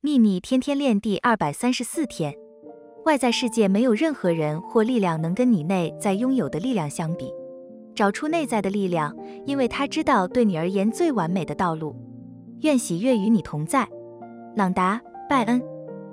秘密天天练第二百三十四天。外在世界没有任何人或力量能跟你内在拥有的力量相比。找出内在的力量因为他知道对你而言最完美的道路。愿喜悦与你同在。朗达拜恩。